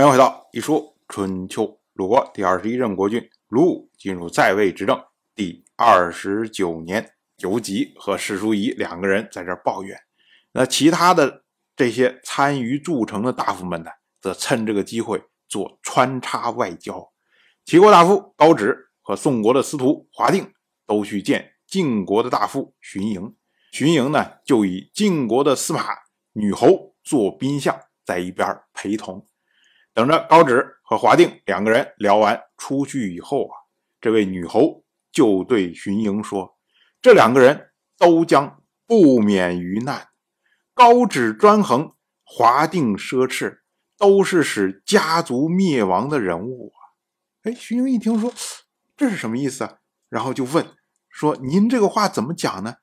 欢迎回到一说春秋。鲁国第二十一任国君鲁武进入在位执政第二十九年，游吉和史叔仪两个人在这抱怨。那其他的这些参与筑城的大夫们呢，则趁这个机会做穿插外交。齐国大夫高止和宋国的司徒华定都去见晋国的大夫荀盈。荀盈呢，就以晋国的司马女侯做宾相，在一边陪同。等着高止和华定两个人聊完出去以后啊，这位女侯就对荀盈说：“这两个人都将不免于难。高止专横，华定奢侈，都是使家族灭亡的人物啊！”哎，荀盈一听说这是什么意思啊？然后就问说：“您这个话怎么讲呢？”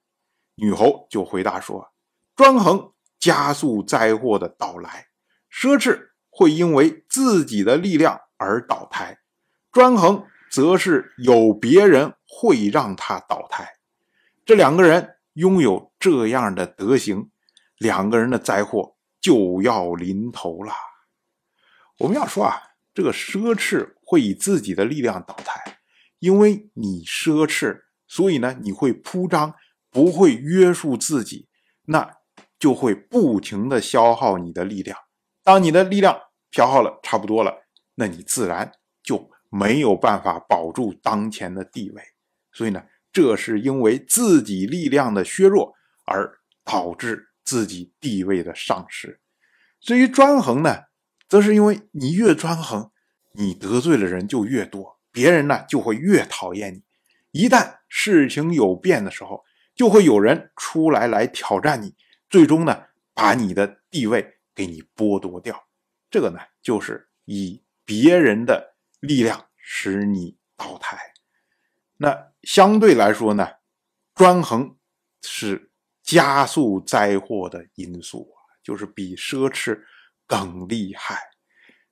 女侯就回答说：“专横加速灾祸的到来，奢侈。”会因为自己的力量而倒台，专横则是有别人会让他倒台。这两个人拥有这样的德行，两个人的灾祸就要临头了。我们要说啊，这个奢侈会以自己的力量倒台，因为你奢侈，所以呢，你会铺张，不会约束自己，那就会不停的消耗你的力量。当你的力量消耗了差不多了，那你自然就没有办法保住当前的地位。所以呢，这是因为自己力量的削弱而导致自己地位的丧失。至于专横呢，则是因为你越专横，你得罪的人就越多，别人呢就会越讨厌你。一旦事情有变的时候，就会有人出来来挑战你，最终呢把你的地位给你剥夺掉。这个呢，就是以别人的力量使你倒台。那相对来说呢，专横是加速灾祸的因素啊，就是比奢侈更厉害。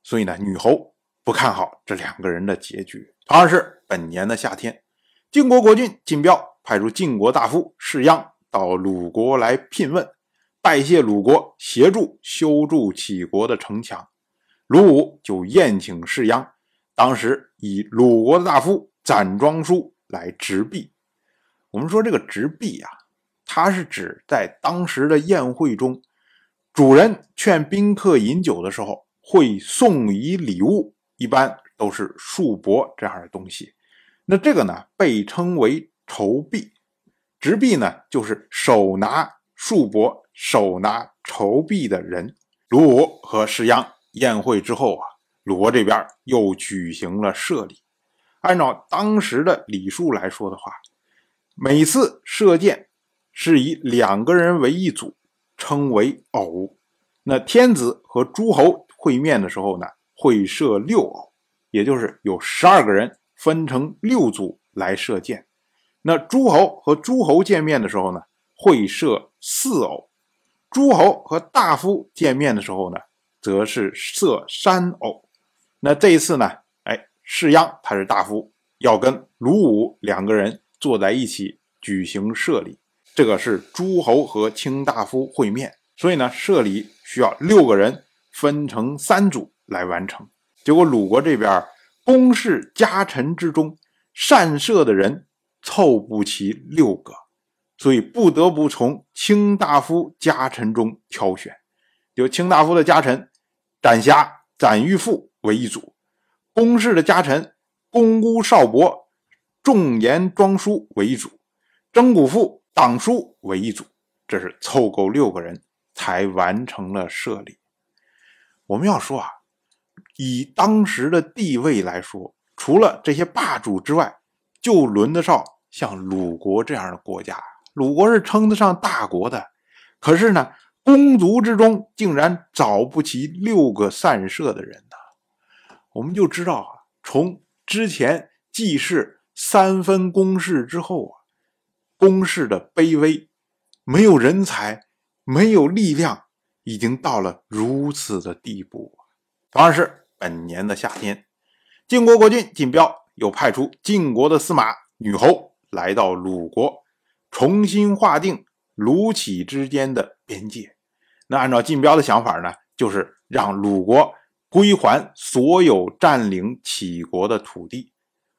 所以呢，女侯不看好这两个人的结局。同样是本年的夏天，晋国国君晋彪派出晋国大夫士鞅到鲁国来聘问。拜谢鲁国协助修筑杞国的城墙，鲁武就宴请士鞅。当时以鲁国的大夫攒庄书来执币。我们说这个执币啊，它是指在当时的宴会中，主人劝宾客饮酒的时候会送以礼物，一般都是束帛这样的东西。那这个呢，被称为筹币。执币呢，就是手拿束帛。手拿筹币的人，鲁武和士鞅宴会之后啊，鲁国这边又举行了射礼。按照当时的礼数来说的话，每次射箭是以两个人为一组，称为偶。那天子和诸侯会面的时候呢，会射六偶，也就是有十二个人分成六组来射箭。那诸侯和诸侯见面的时候呢，会射四偶。诸侯和大夫见面的时候呢，则是设三偶。那这一次呢，哎，士鞅他是大夫，要跟鲁武两个人坐在一起举行社礼。这个是诸侯和卿大夫会面，所以呢，社礼需要六个人分成三组来完成。结果鲁国这边公室家臣之中，善射的人凑不齐六个。所以不得不从卿大夫家臣中挑选，就卿大夫的家臣斩瑕、斩玉父为一组，公室的家臣公姑少伯、仲言庄叔为一组，征古父党叔为一组。这是凑够六个人才完成了设立。我们要说啊，以当时的地位来说，除了这些霸主之外，就轮得上像鲁国这样的国家。鲁国是称得上大国的，可是呢，公族之中竟然找不齐六个善射的人呢。我们就知道啊，从之前季氏三分公室之后啊，公室的卑微，没有人才，没有力量，已经到了如此的地步。同样是本年的夏天，晋国国君晋彪又派出晋国的司马女侯来到鲁国。重新划定鲁杞之间的边界。那按照晋彪的想法呢，就是让鲁国归还所有占领齐国的土地。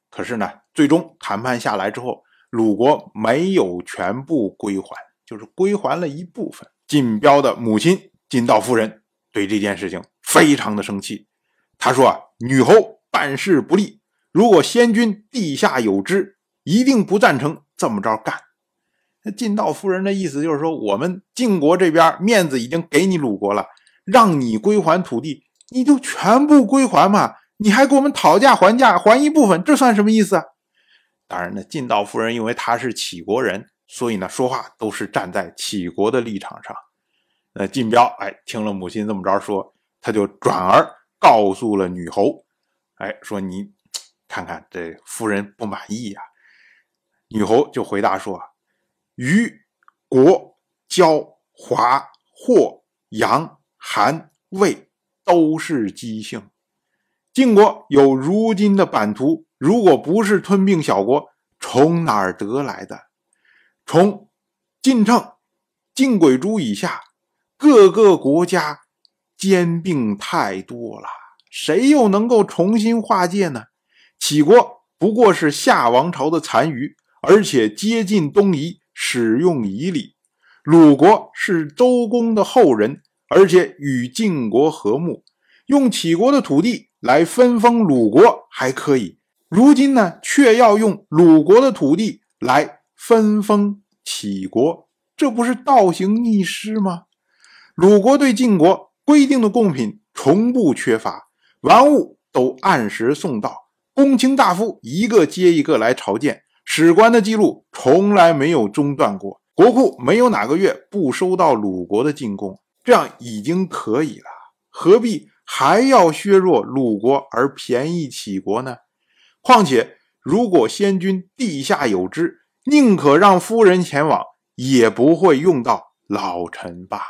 可是呢，最终谈判下来之后，鲁国没有全部归还，就是归还了一部分。晋彪的母亲晋道夫人对这件事情非常的生气，她说啊，女侯办事不力，如果先君地下有知，一定不赞成这么着干。那晋道夫人的意思就是说，我们晋国这边面子已经给你鲁国了，让你归还土地，你就全部归还嘛，你还给我们讨价还价，还一部分，这算什么意思啊？当然呢，晋道夫人因为她是杞国人。所以呢，说话都是站在杞国的立场上。那晋彪哎，听了母亲这么着说，他就转而告诉了女侯，哎，说你看看这夫人不满意呀。女侯就回答说：虞、国、交、华、霍、阳、韩、魏都是姬姓。晋国有如今的版图，如果不是吞并小国，从哪儿得来的？从晋称、晋鬼珠以下，各个国家兼并太多了，谁又能够重新划界呢？齐国不过是夏王朝的残余，而且接近东夷，使用夷礼；鲁国是周公的后人，而且与晋国和睦，用齐国的土地来分封鲁国还可以。如今呢，却要用鲁国的土地来。分封齐国，这不是倒行逆施吗？鲁国对晋国规定的贡品从不缺乏，玩物都按时送到，公卿大夫一个接一个来朝见，史官的记录从来没有中断过，国库没有哪个月不收到鲁国的进贡，这样已经可以了，何必还要削弱鲁国而便宜齐国呢？况且，如果先君地下有知，宁可让夫人前往，也不会用到老臣吧？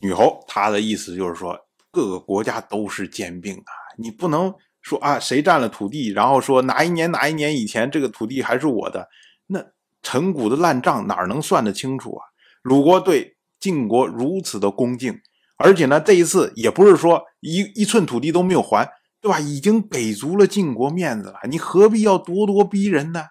女侯她的意思就是说，各个国家都是兼并的，你不能说啊，谁占了土地，然后说哪一年哪一年以前这个土地还是我的，那陈谷的烂账哪能算得清楚啊？鲁国对晋国如此的恭敬，而且呢，这一次也不是说一一寸土地都没有还，对吧？已经给足了晋国面子了，你何必要咄咄逼人呢？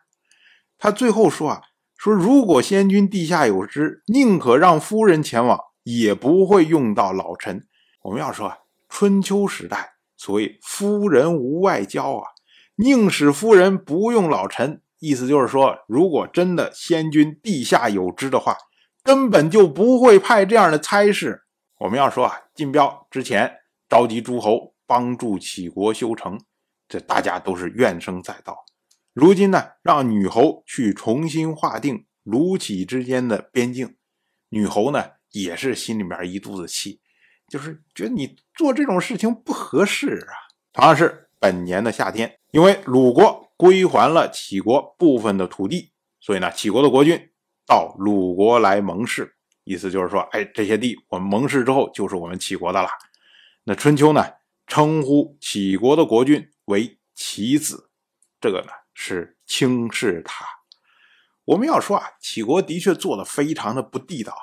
他最后说啊。说，如果先君地下有知，宁可让夫人前往，也不会用到老臣。我们要说，春秋时代所谓“夫人无外交”啊，宁使夫人不用老臣，意思就是说，如果真的先君地下有知的话，根本就不会派这样的差事。我们要说啊，晋彪之前召集诸侯帮助齐国修城，这大家都是怨声载道。如今呢，让女侯去重新划定鲁杞之间的边境，女侯呢也是心里面一肚子气，就是觉得你做这种事情不合适啊。同样是本年的夏天，因为鲁国归还了齐国部分的土地，所以呢，齐国的国君到鲁国来盟誓，意思就是说，哎，这些地我们盟誓之后就是我们齐国的了。那春秋呢，称呼齐国的国君为齐子，这个呢。是轻视他。我们要说啊，齐国的确做的非常的不地道。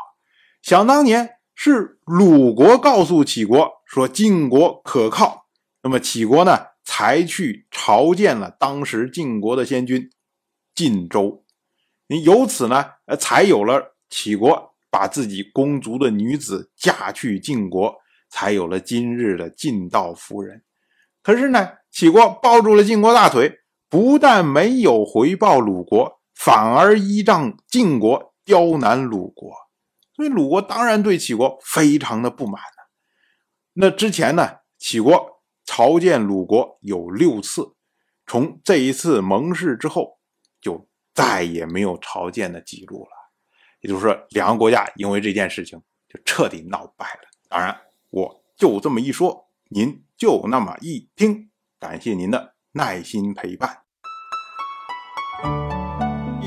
想当年是鲁国告诉齐国说晋国可靠，那么齐国呢才去朝见了当时晋国的先君晋州。你由此呢，呃，才有了齐国把自己公族的女子嫁去晋国，才有了今日的晋道夫人。可是呢，齐国抱住了晋国大腿。不但没有回报鲁国，反而依仗晋国刁难鲁国，所以鲁国当然对齐国非常的不满那之前呢，齐国朝见鲁国有六次，从这一次盟誓之后，就再也没有朝见的记录了。也就是说，两个国家因为这件事情就彻底闹掰了。当然，我就这么一说，您就那么一听，感谢您的。耐心陪伴。